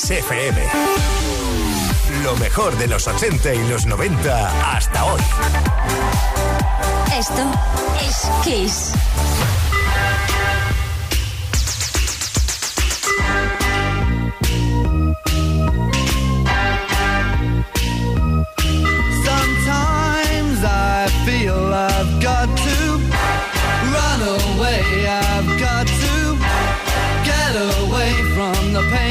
Kiss FM. Lo mejor de los 80 y los 90 hasta hoy. Esto es Kiss. Sometimes I feel I've got to run away. I've got to get away from the pain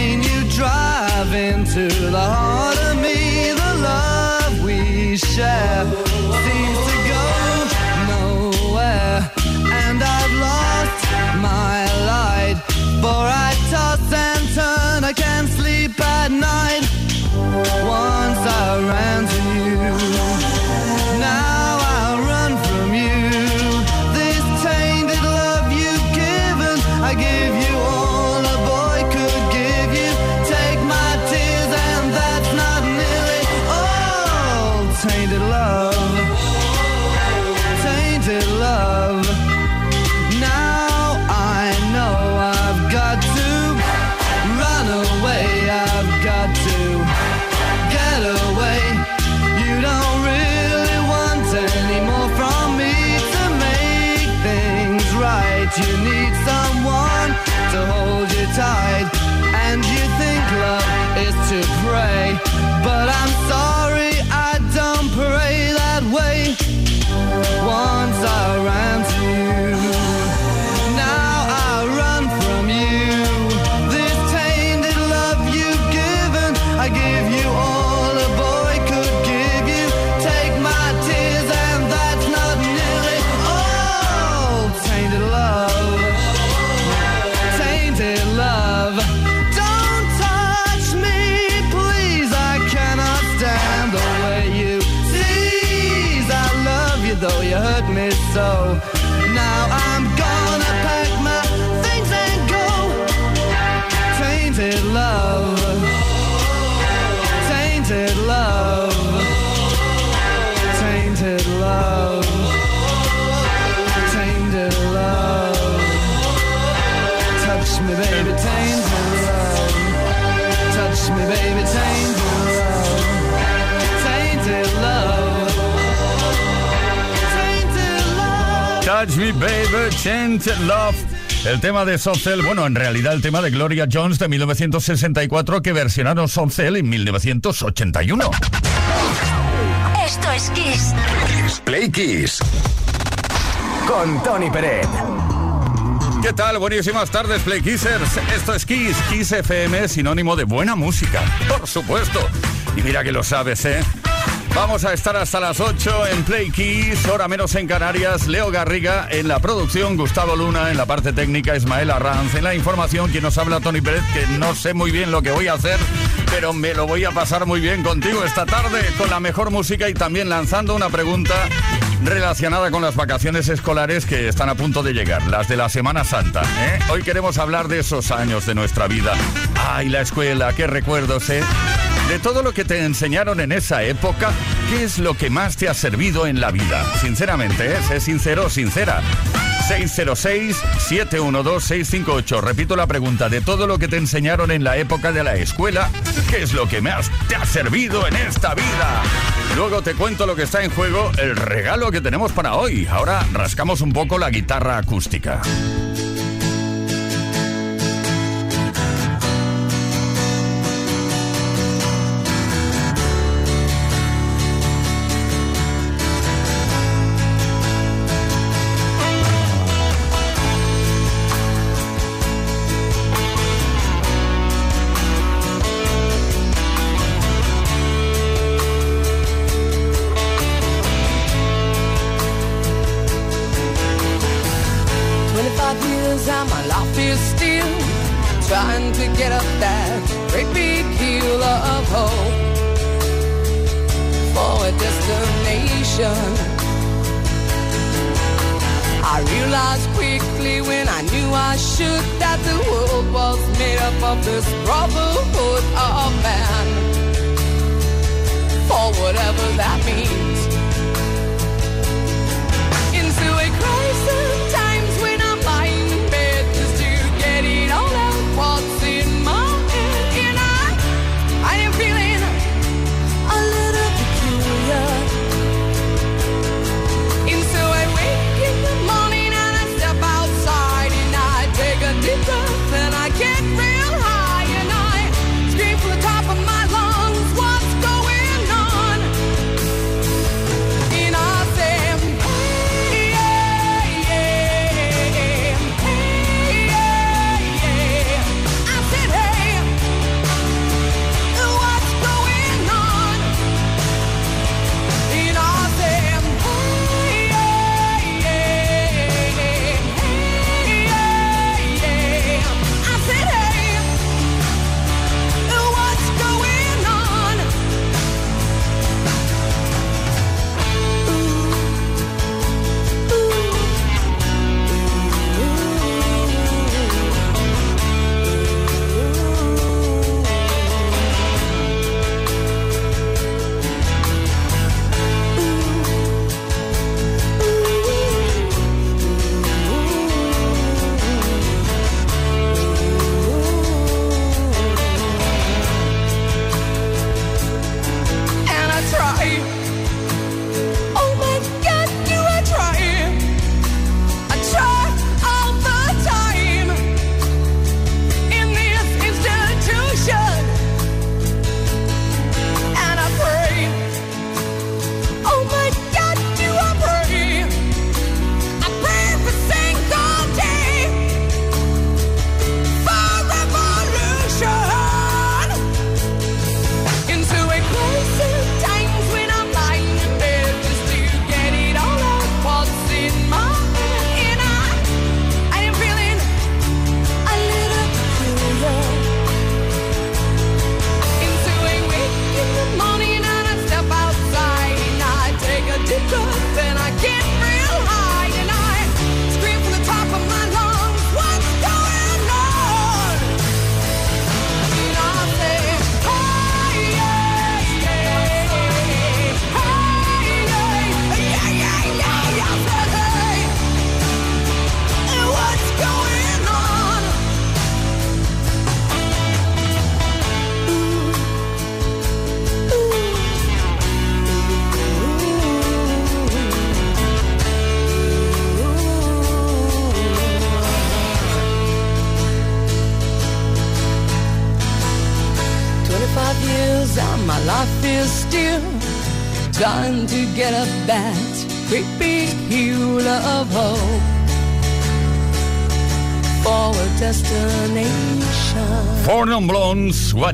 Touch Me Baby, Change Love. El tema de Softcell, bueno, en realidad el tema de Gloria Jones de 1964 que versionaron Softcell en 1981. Esto es Kiss. Play Kiss. Con Tony Peret. ¿Qué tal? Buenísimas tardes, Play Kissers. Esto es Kiss. Kiss FM, sinónimo de buena música. Por supuesto. Y mira que lo sabes, ¿eh? Vamos a estar hasta las 8 en Play Kiss, hora menos en Canarias. Leo Garriga en la producción, Gustavo Luna en la parte técnica, Ismael Arranz en la información. Quien nos habla, Tony Pérez, que no sé muy bien lo que voy a hacer, pero me lo voy a pasar muy bien contigo esta tarde con la mejor música y también lanzando una pregunta relacionada con las vacaciones escolares que están a punto de llegar, las de la Semana Santa. ¿eh? Hoy queremos hablar de esos años de nuestra vida. Ay, la escuela, qué recuerdos, ¿eh? De todo lo que te enseñaron en esa época, ¿qué es lo que más te ha servido en la vida? Sinceramente, ¿eh? sé sincero sincera. 606-712-658. Repito la pregunta, de todo lo que te enseñaron en la época de la escuela, ¿qué es lo que más te ha servido en esta vida? Luego te cuento lo que está en juego, el regalo que tenemos para hoy. Ahora rascamos un poco la guitarra acústica. Whatever that means.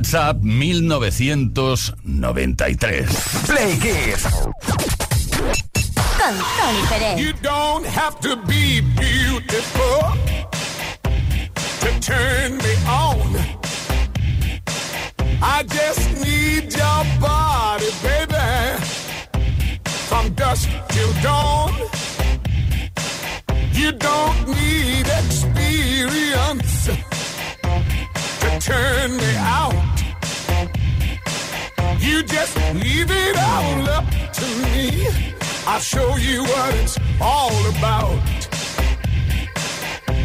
WhatsApp 1993. Play Kiss. Con Tony Pérez. You don't have to be beautiful to turn me on. I just need your body, baby, from dusk till dawn. You don't need experience to turn me out. You just leave it all up to me. I'll show you what it's all about.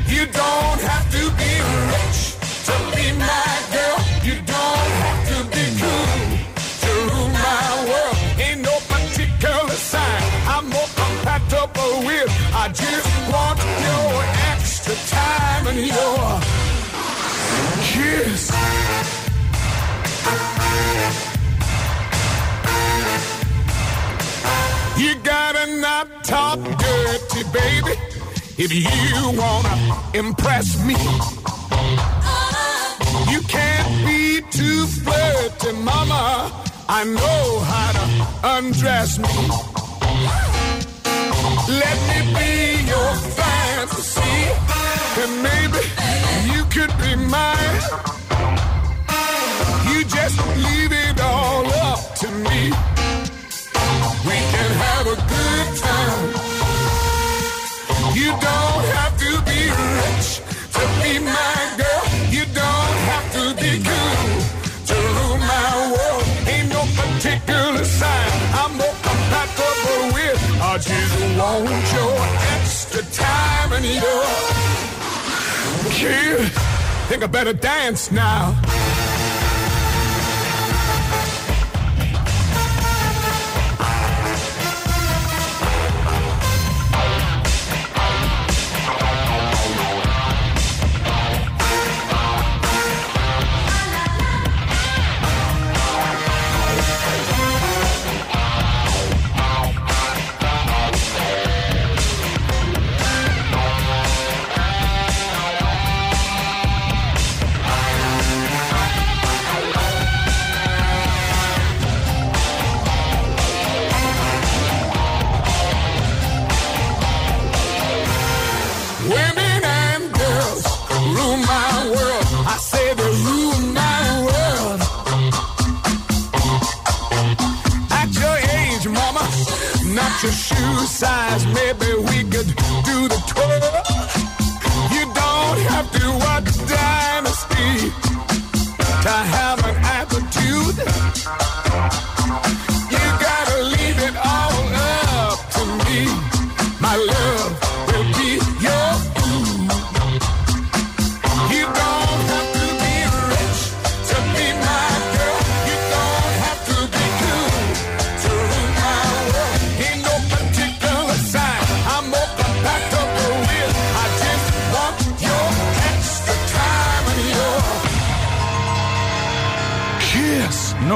You don't have to be rich to be my girl. You don't have to be cool to rule my world. Ain't no particular sign I'm more compatible with. I just want your extra time and your kiss. Gotta not talk dirty, baby, if you wanna impress me. You can't be too flirty, mama. I know how to undress me. Let me be your fantasy, and maybe you could be mine. You just leave it all up to me. We can have a good time. You don't have to be rich to be my girl. You don't have to be cool to rule my world. Ain't no particular sign I'm more compatible with. I just want your extra time and your kid. Think I better dance now.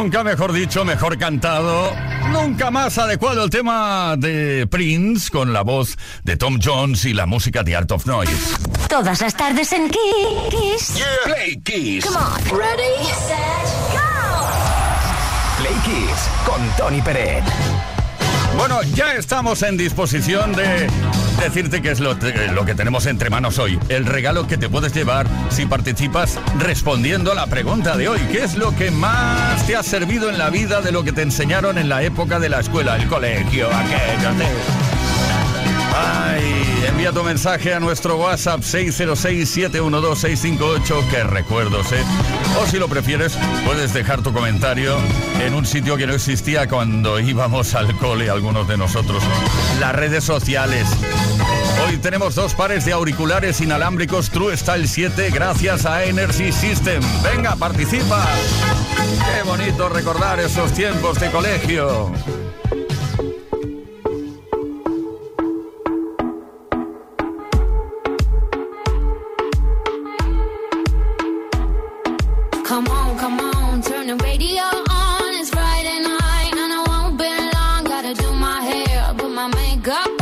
Nunca mejor dicho, mejor cantado. Nunca más adecuado el tema de Prince con la voz de Tom Jones y la música de Art of Noise. Todas las tardes en Kiss. Play Kiss. Come on. Ready, set, go. Play Kiss con Tony Peret. Bueno, ya estamos en disposición de decirte qué es lo, que tenemos entre manos hoy. El regalo que te puedes llevar si participas respondiendo a la pregunta de hoy. ¿Qué es lo que más te ha servido en la vida de lo que te enseñaron en la época de la escuela, el colegio, aquello? Ay, envía tu mensaje a nuestro WhatsApp 606-712-658, que recuerdos, ¿eh? O si lo prefieres, puedes dejar tu comentario en un sitio que no existía cuando íbamos al cole, algunos de nosotros, las redes sociales. Hoy tenemos dos pares de auriculares inalámbricos True Style 7 gracias a Energy System. Venga, participa. Qué bonito recordar esos tiempos de colegio. go.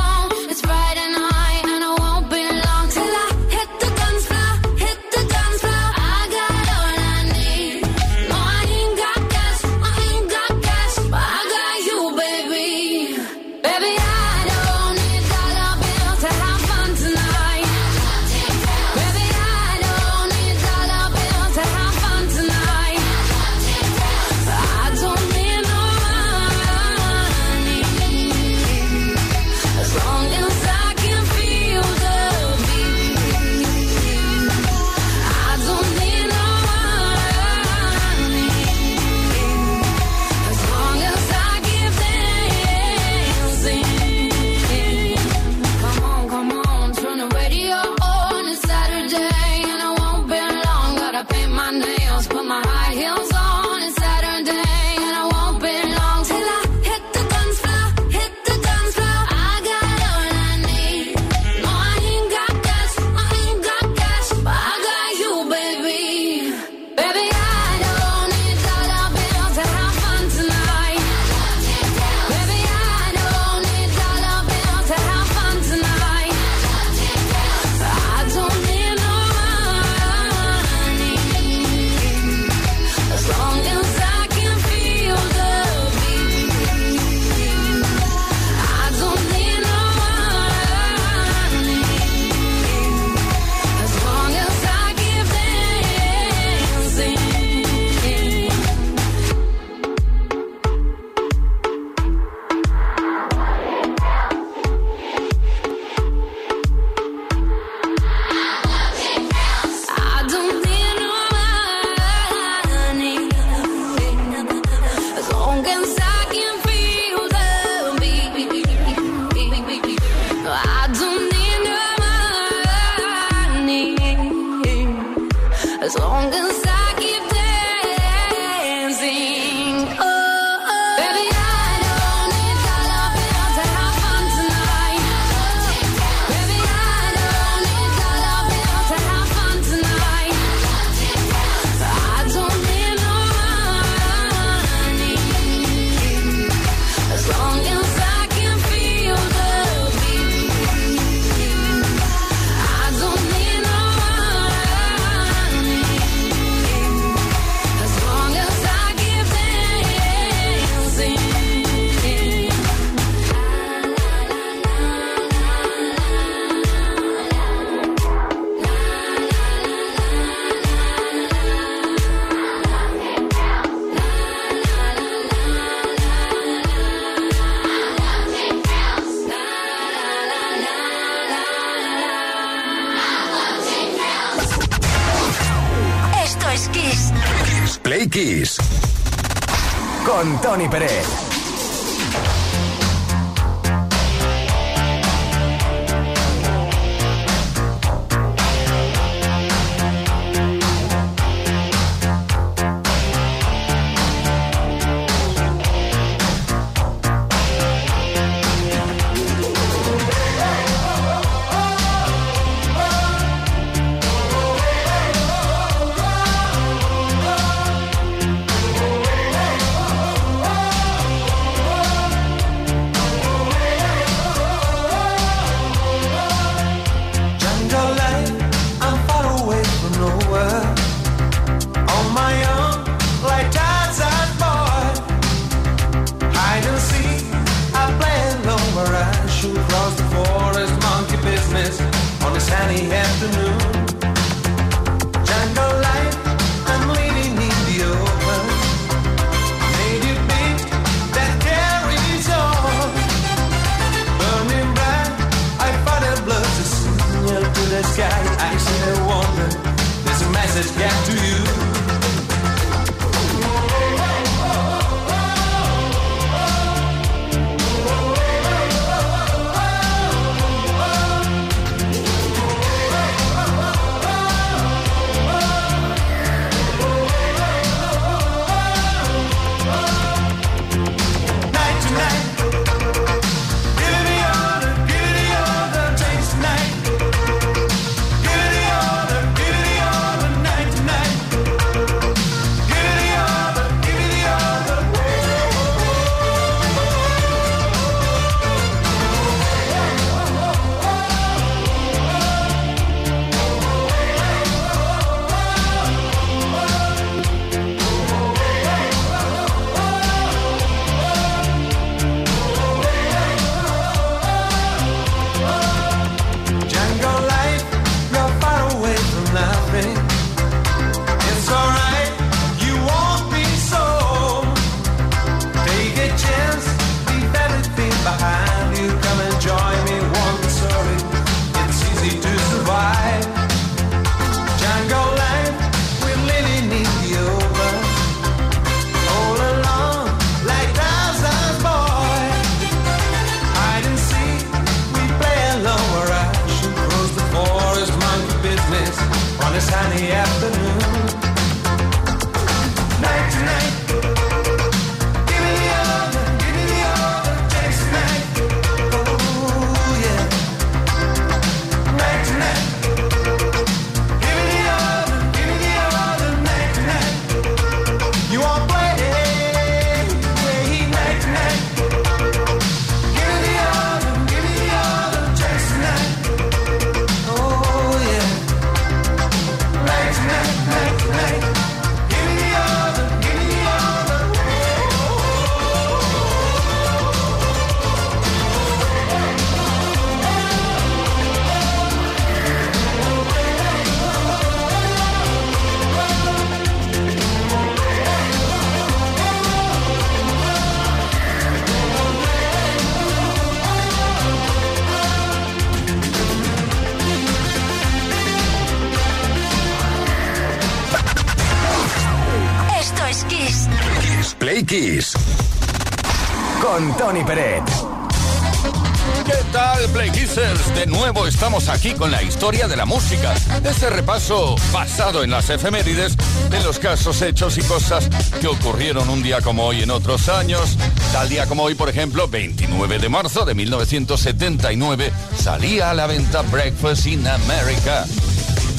Aquí con la historia de la música. Ese repaso basado en las efemérides de los casos, hechos y cosas que ocurrieron un día como hoy en otros años. Tal día como hoy, por ejemplo, 29 de marzo de 1979, salía a la venta Breakfast in America.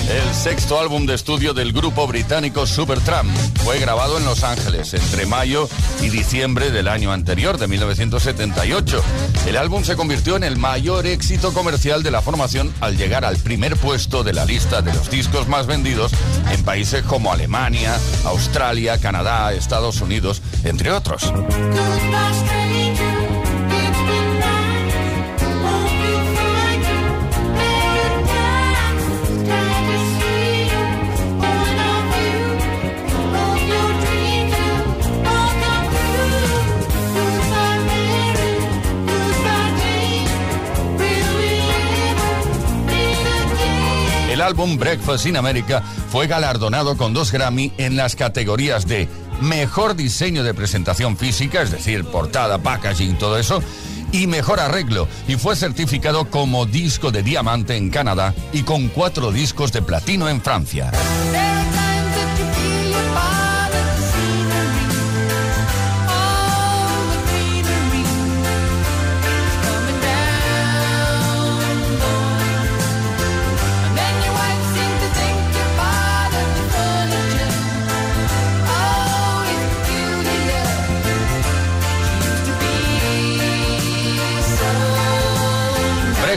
El sexto álbum de estudio del grupo británico Supertramp fue grabado en Los Ángeles entre mayo y diciembre del año anterior, de 1978. El álbum se convirtió en el mayor éxito comercial de la formación al llegar al primer puesto de la lista de los discos más vendidos en países como Alemania, Australia, Canadá, Estados Unidos, entre otros. El álbum Breakfast in America fue galardonado con dos Grammy en las categorías de Mejor Diseño de Presentación Física, es decir, portada, packaging, todo eso, y Mejor Arreglo, y fue certificado como disco de diamante en Canadá y con cuatro discos de platino en Francia.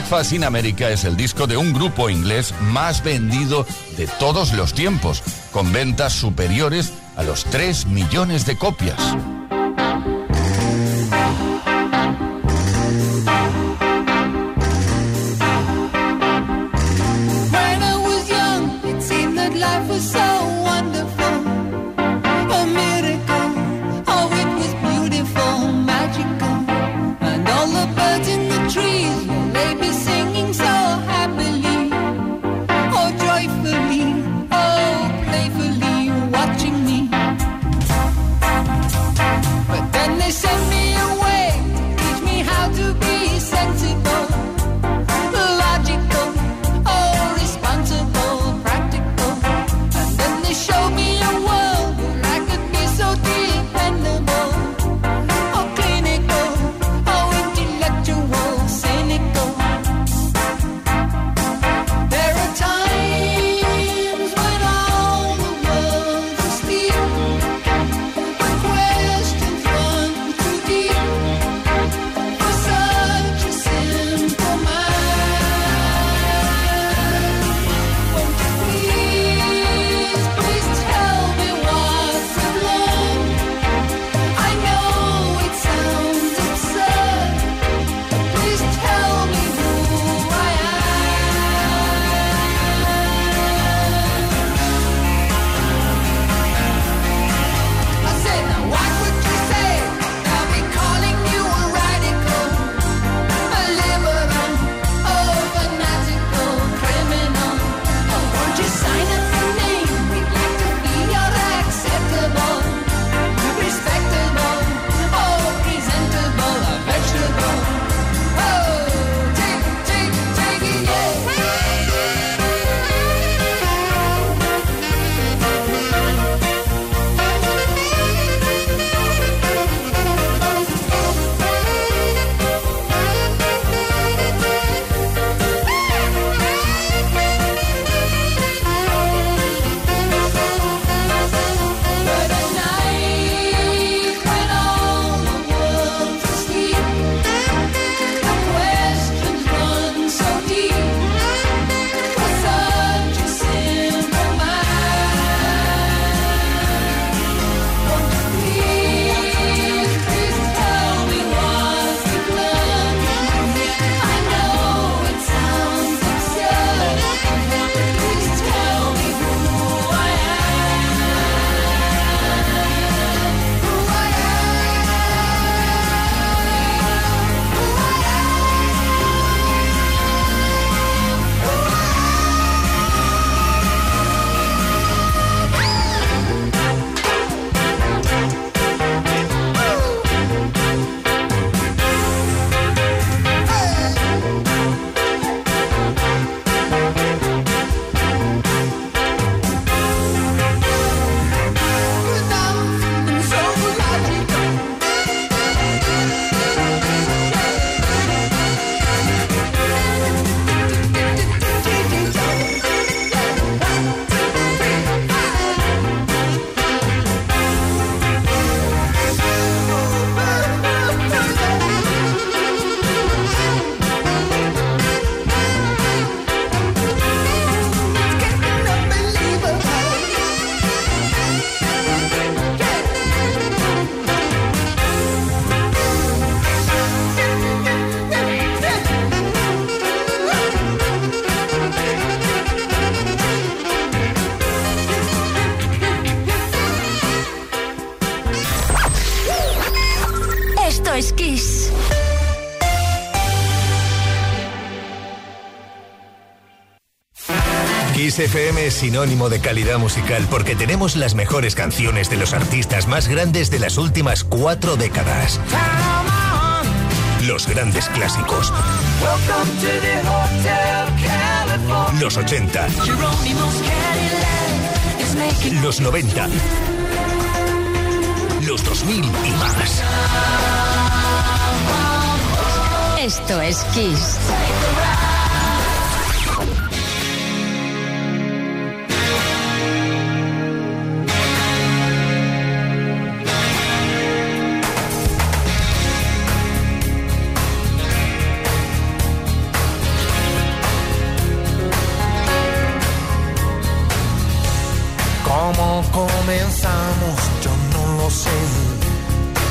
Breakfast in America es el disco de un grupo inglés más vendido de todos los tiempos, con ventas superiores a los 3 millones de copias. es Kiss FM es sinónimo de calidad musical porque tenemos las mejores canciones de los artistas más grandes de las últimas cuatro décadas. Los grandes clásicos. Los 80. Los 90 los 2000 y más. Esto es Kiss. ¿Cómo comenzamos?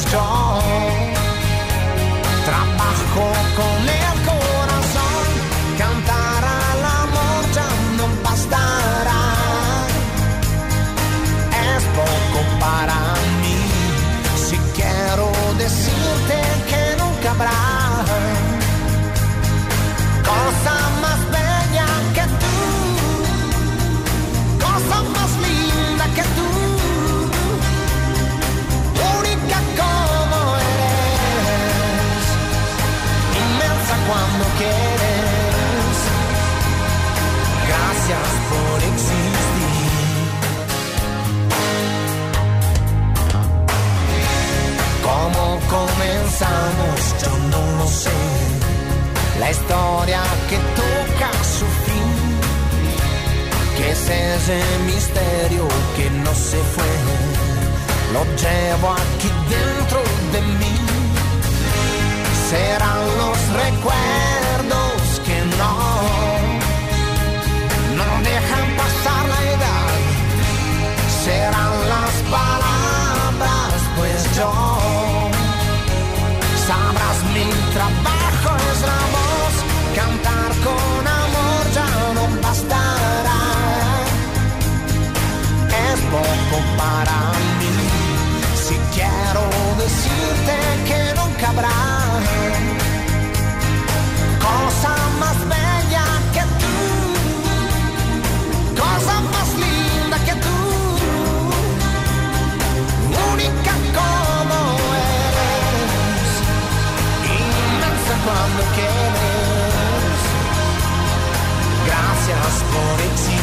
pues yo trabajo con La historia que toca su fin. Que es ese misterio que no se fue. Lo llevo aquí dentro de mí. Serán los recuerdos que no cuando quieres. Gracias por existir.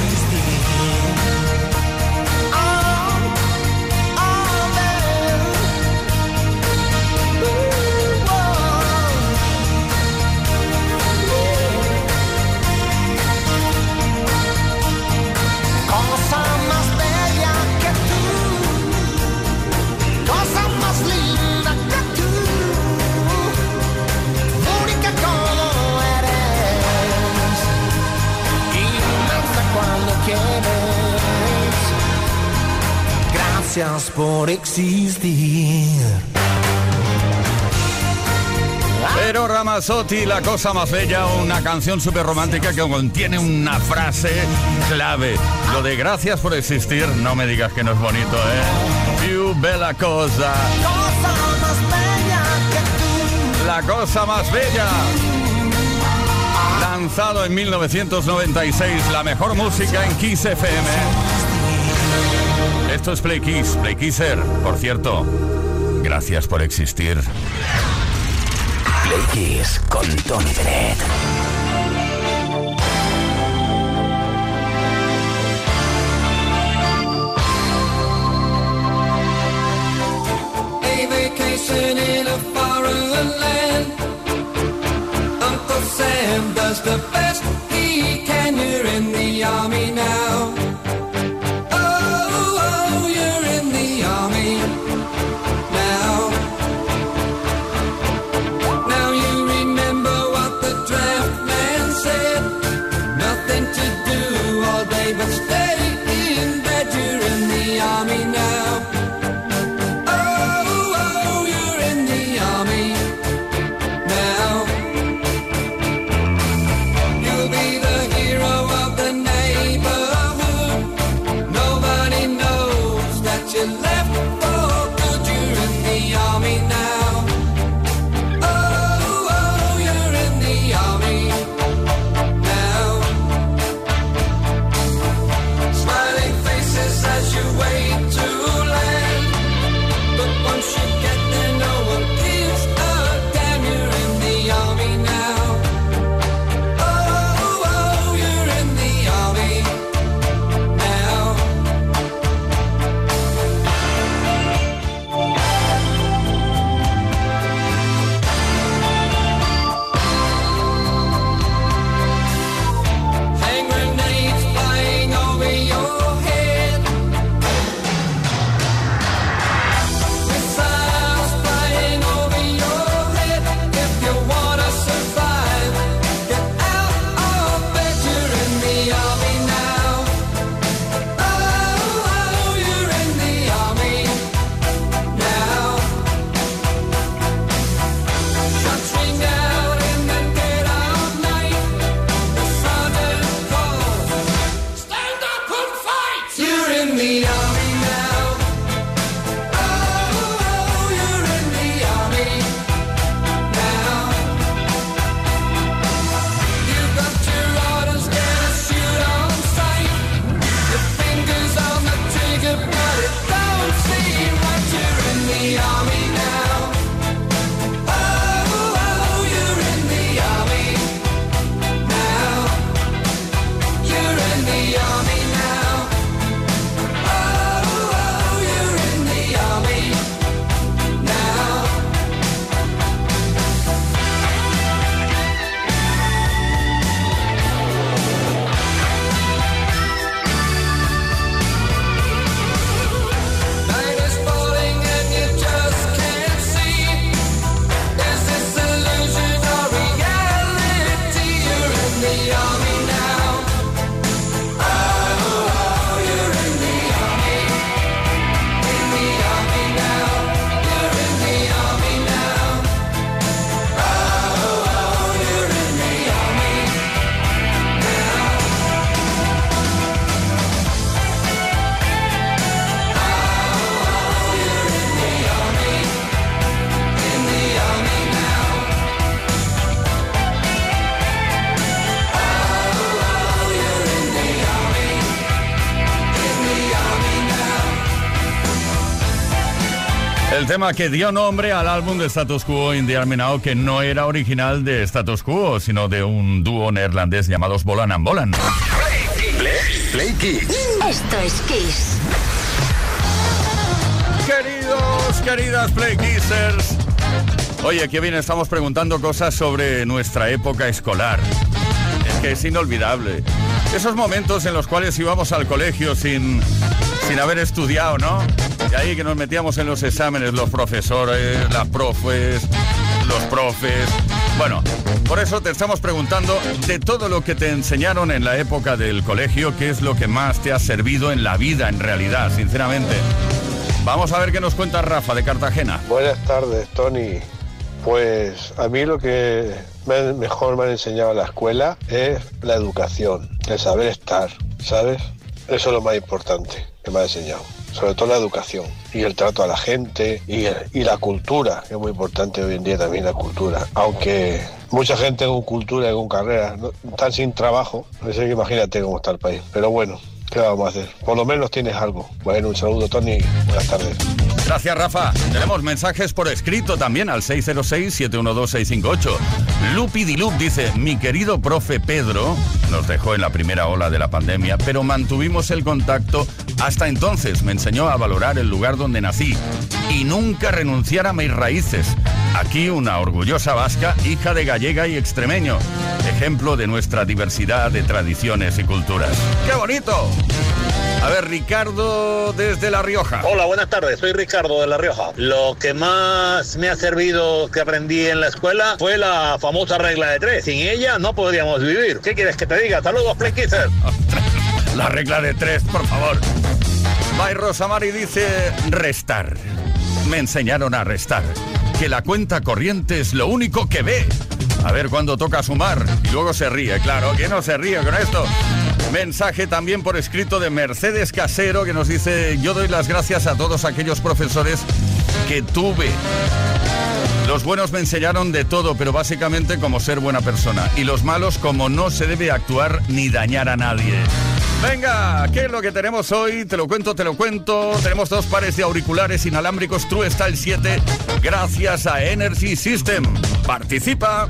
Gracias por existir. Pero Ramazzotti, la cosa más bella, una canción súper romántica que contiene una frase clave. Lo de gracias por existir, no me digas que no es bonito, ¿eh? Più bella cosa, Cosa más bella que tú. la cosa más bella. Lanzado en 1996, la mejor música en Kiss FM. Esto es Play Kiss, Play Kisser. Por cierto, gracias por existir. Play Kiss con Tony Bennett. A vacation in a foreign land. Uncle Sam does the best he can. You're in the army now. El tema que dio nombre al álbum de Status Quo in the Army Now, que no era original de Status Quo, sino de un dúo neerlandés llamados Bolan and Bolan. Play Kids. Esto es Kiss. Queridos, queridas Play Kissers. Oye, qué bien, estamos preguntando cosas sobre nuestra época escolar. Es que es inolvidable. Esos momentos en los cuales íbamos al colegio sin, sin haber estudiado, ¿no? Y ahí que nos metíamos en los exámenes, los profesores, las profes, los profes. Bueno, por eso te estamos preguntando de todo lo que te enseñaron en la época del colegio, qué es lo que más te ha servido en la vida en realidad, sinceramente. Vamos a ver qué nos cuenta Rafa de Cartagena. Buenas tardes, Tony. Pues a mí lo que me- mejor me han enseñado en la escuela es la educación, el saber estar, ¿sabes? Eso es lo más importante que me ha enseñado. Sobre todo la educación y el trato a la gente y, y la cultura, es muy importante hoy en día también la cultura. Aunque mucha gente con cultura y con carrera no, están sin trabajo, sé que imagínate cómo está el país. Pero bueno, ¿Qué vamos a hacer? Por lo menos tienes algo. Bueno, un saludo, Tony. Buenas tardes. Gracias, Rafa. Tenemos mensajes por escrito también al 606-712-658. Lupi Dilup dice, mi querido profe Pedro nos dejó en la primera ola de la pandemia, pero mantuvimos el contacto hasta entonces. Me enseñó a valorar el lugar donde nací y nunca renunciar a mis raíces. Aquí una orgullosa vasca, hija de gallega y extremeño. Ejemplo de nuestra diversidad de tradiciones y culturas. ¡Qué bonito! A ver, Ricardo desde La Rioja. Hola, buenas tardes. Soy Ricardo de La Rioja. Lo que más me ha servido que aprendí en la escuela fue la famosa regla de tres. Sin ella no podríamos vivir. ¿Qué quieres que te diga? Saludos, Play Kisser. La regla de tres, por favor. Bay Rosamari dice restar. Me enseñaron a restar. Que la cuenta corriente es lo único que ve. A ver cuándo toca sumar. Y luego se ríe, claro. ¿Quién no se ríe con esto? Mensaje también por escrito de Mercedes Casero que nos dice, yo doy las gracias a todos aquellos profesores que tuve. Los buenos me enseñaron de todo, pero básicamente como ser buena persona. Y los malos como no se debe actuar ni dañar a nadie. Venga, ¿qué es lo que tenemos hoy? Te lo cuento, te lo cuento. Tenemos dos pares de auriculares inalámbricos True Style 7 gracias a Energy System. Participa.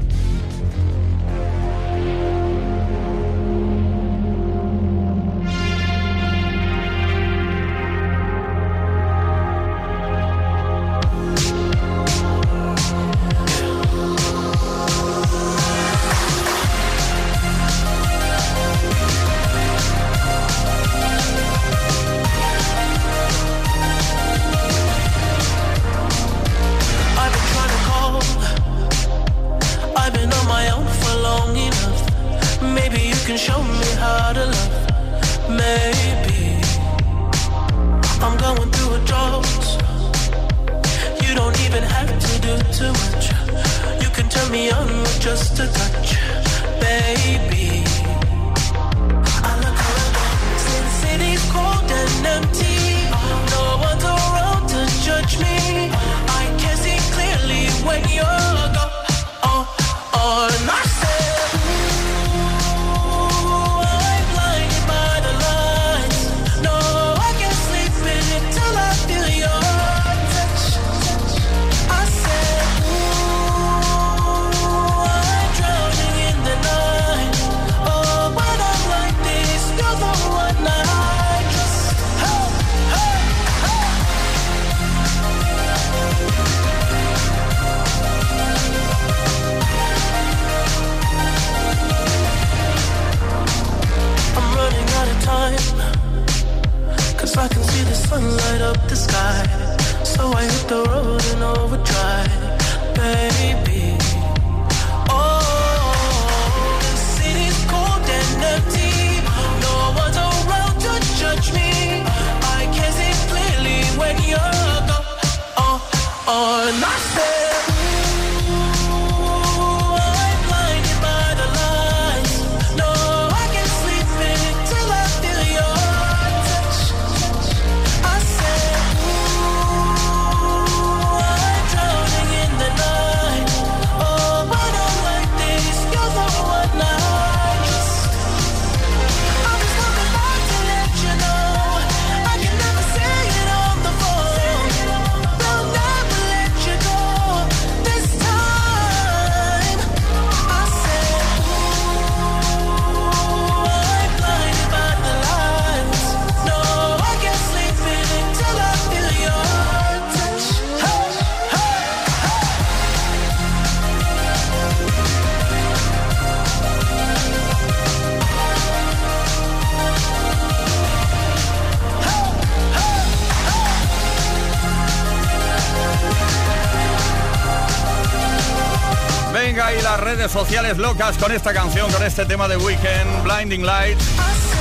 Sociales locas con esta canción, con este tema de Weekend, Blinding Lights,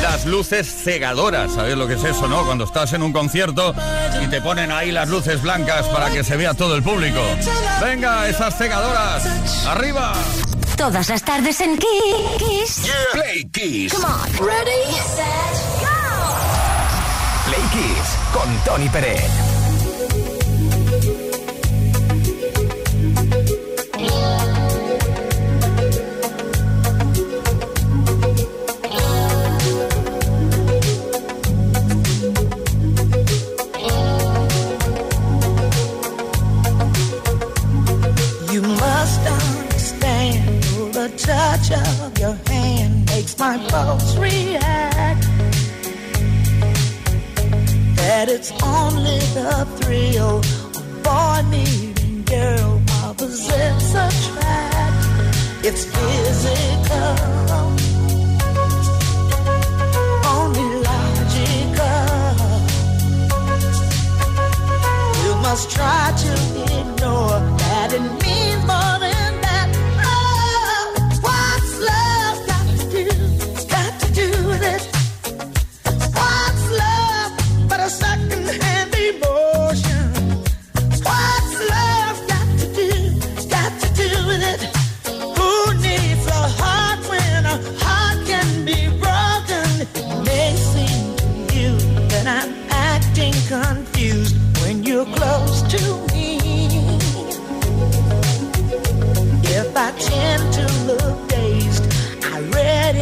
las luces cegadoras. ¿Sabes lo que es eso, no? Cuando estás en un concierto y te ponen ahí las luces blancas para que se vea todo el público. Venga, esas cegadoras, arriba. Todas las tardes en Kiss. Play Kiss. Come on. Ready, set, go. Play Kiss con Tony Pérez. real.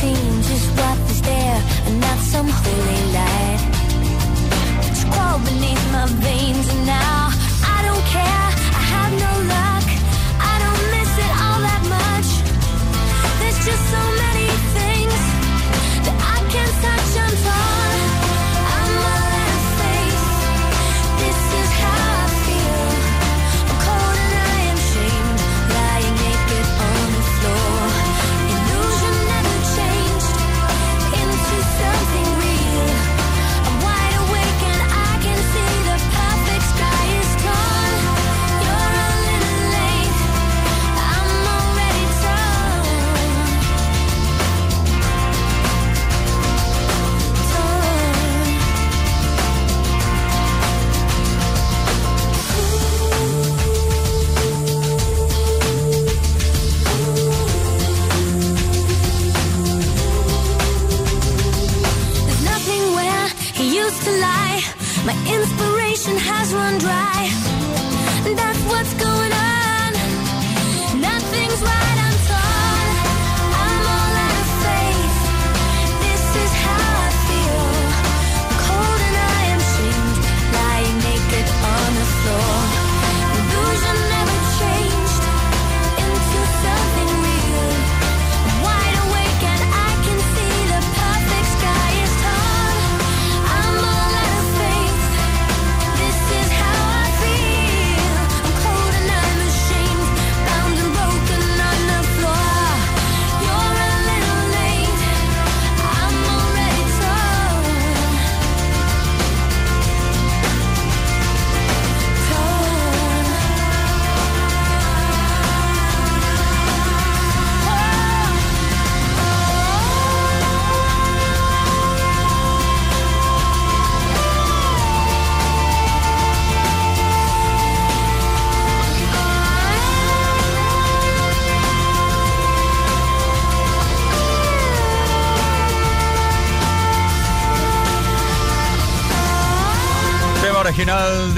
seen.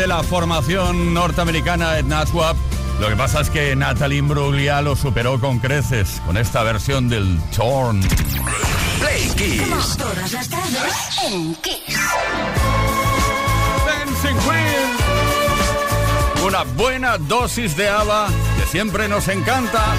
de la formación norteamericana Edna Swap. Lo que pasa es que Natalie Imbruglia lo superó con creces con esta versión del Torn. Play Una buena dosis de haba que siempre nos encanta.